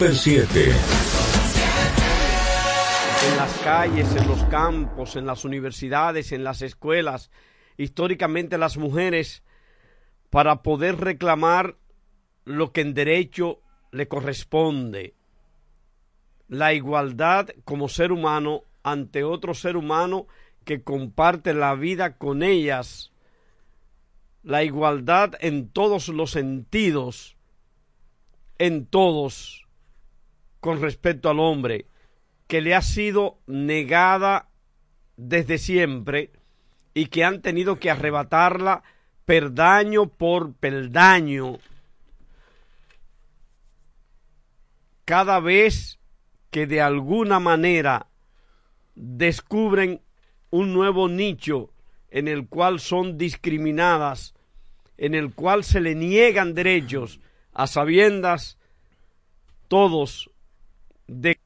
Super 7. En las calles, en los campos, en las universidades, en las escuelas, históricamente las mujeres, para poder reclamar lo que en derecho le corresponde, la igualdad como ser humano ante otro ser humano que comparte la vida con ellas, la igualdad en todos los sentidos, en todos, con respecto al hombre, que le ha sido negada desde siempre y que han tenido que arrebatarla perdaño por peldaño. Cada vez que de alguna manera descubren un nuevo nicho en el cual son discriminadas, en el cual se le niegan derechos a sabiendas todos de